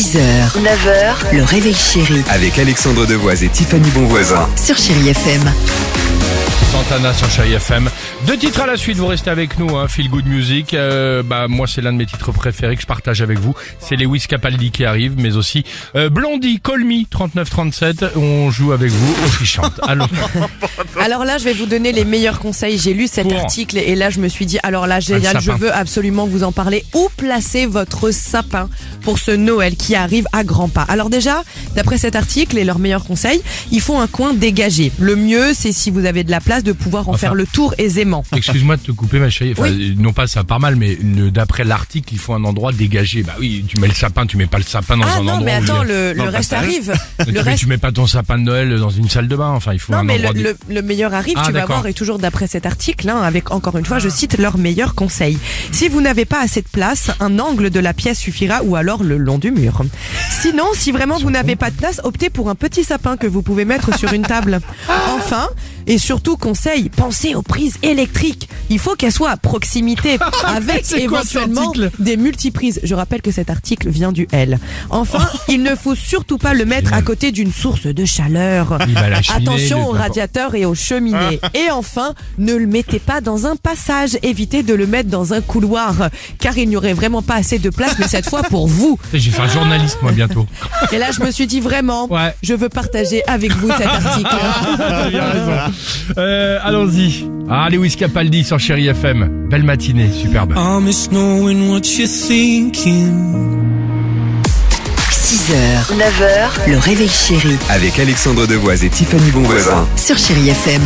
6h, 9h, le réveil chéri Avec Alexandre Devoise et Tiffany Bonvoisin. sur Chérie FM. Santana sur Chai FM. Deux titres à la suite, vous restez avec nous, hein, Feel Good Music. Euh, bah moi c'est l'un de mes titres préférés que je partage avec vous. C'est Lewis Capaldi qui arrive, mais aussi euh, Blondie, Call Me 3937. On joue avec vous, on chante. Allons. Alors là, je vais vous donner les meilleurs conseils. J'ai lu cet Pour. article et là, je me suis dit, alors là, génial, je veux absolument vous en parler. Où placer votre sapin pour ce Noël qui arrive à grands pas? Alors déjà, d'après cet article et leurs meilleurs conseils, il faut un coin dégagé. Le mieux, c'est si vous avez de la place de pouvoir en Enfin. faire le tour aisément. Excuse-moi de te couper ma chérie. Enfin, Non pas ça part mal, mais le- d'après l'article, il faut un endroit dégagé. Bah oui, tu mets le sapin, tu mets pas le sapin dans Ah un non, endroit mais où il y a- attends, le, le reste passage. arrive. Tu, Le mets- reste tu mets pas ton sapin de Noël dans une salle de bain. Enfin, il faut Non, un mais endroit. le, dé- le- le meilleur arrive, Ah, tu vas d'accord. voir, et toujours d'après cet article, hein, avec encore une fois, je cite leurs meilleurs conseils. Si vous n'avez pas assez de place, un angle de la pièce suffira ou alors le long du mur. Sinon, si vraiment vous n'avez pas de place, optez pour un petit sapin que vous pouvez mettre sur une table. Enfin, et surtout conseil, pensez aux prises électriques. Il faut qu'elles soient à proximité avec quoi éventuellement des multiprises. Je rappelle que cet article vient du L. Enfin, il ne faut surtout pas le mettre à côté d'une source de chaleur. Cheminée, Attention aux radiateurs et aux cheminées. Et enfin, ne le mettez pas dans un passage. Évitez de le mettre dans un couloir, car il n'y aurait vraiment pas assez de place, mais cette fois pour vous. Je vais faire journaliste moi bientôt. Et là, je me suis dit vraiment, Ouais. je veux partager avec vous cet article. Euh, Allons-y. Ah, Lewis Capaldi sur Chéri FM. Belle matinée, superbe. I miss knowing what you're thinking. 6h, 9h, le réveil chéri Avec Alexandre Devoise et Tiffany Bonvoisin. sur Chérie FM.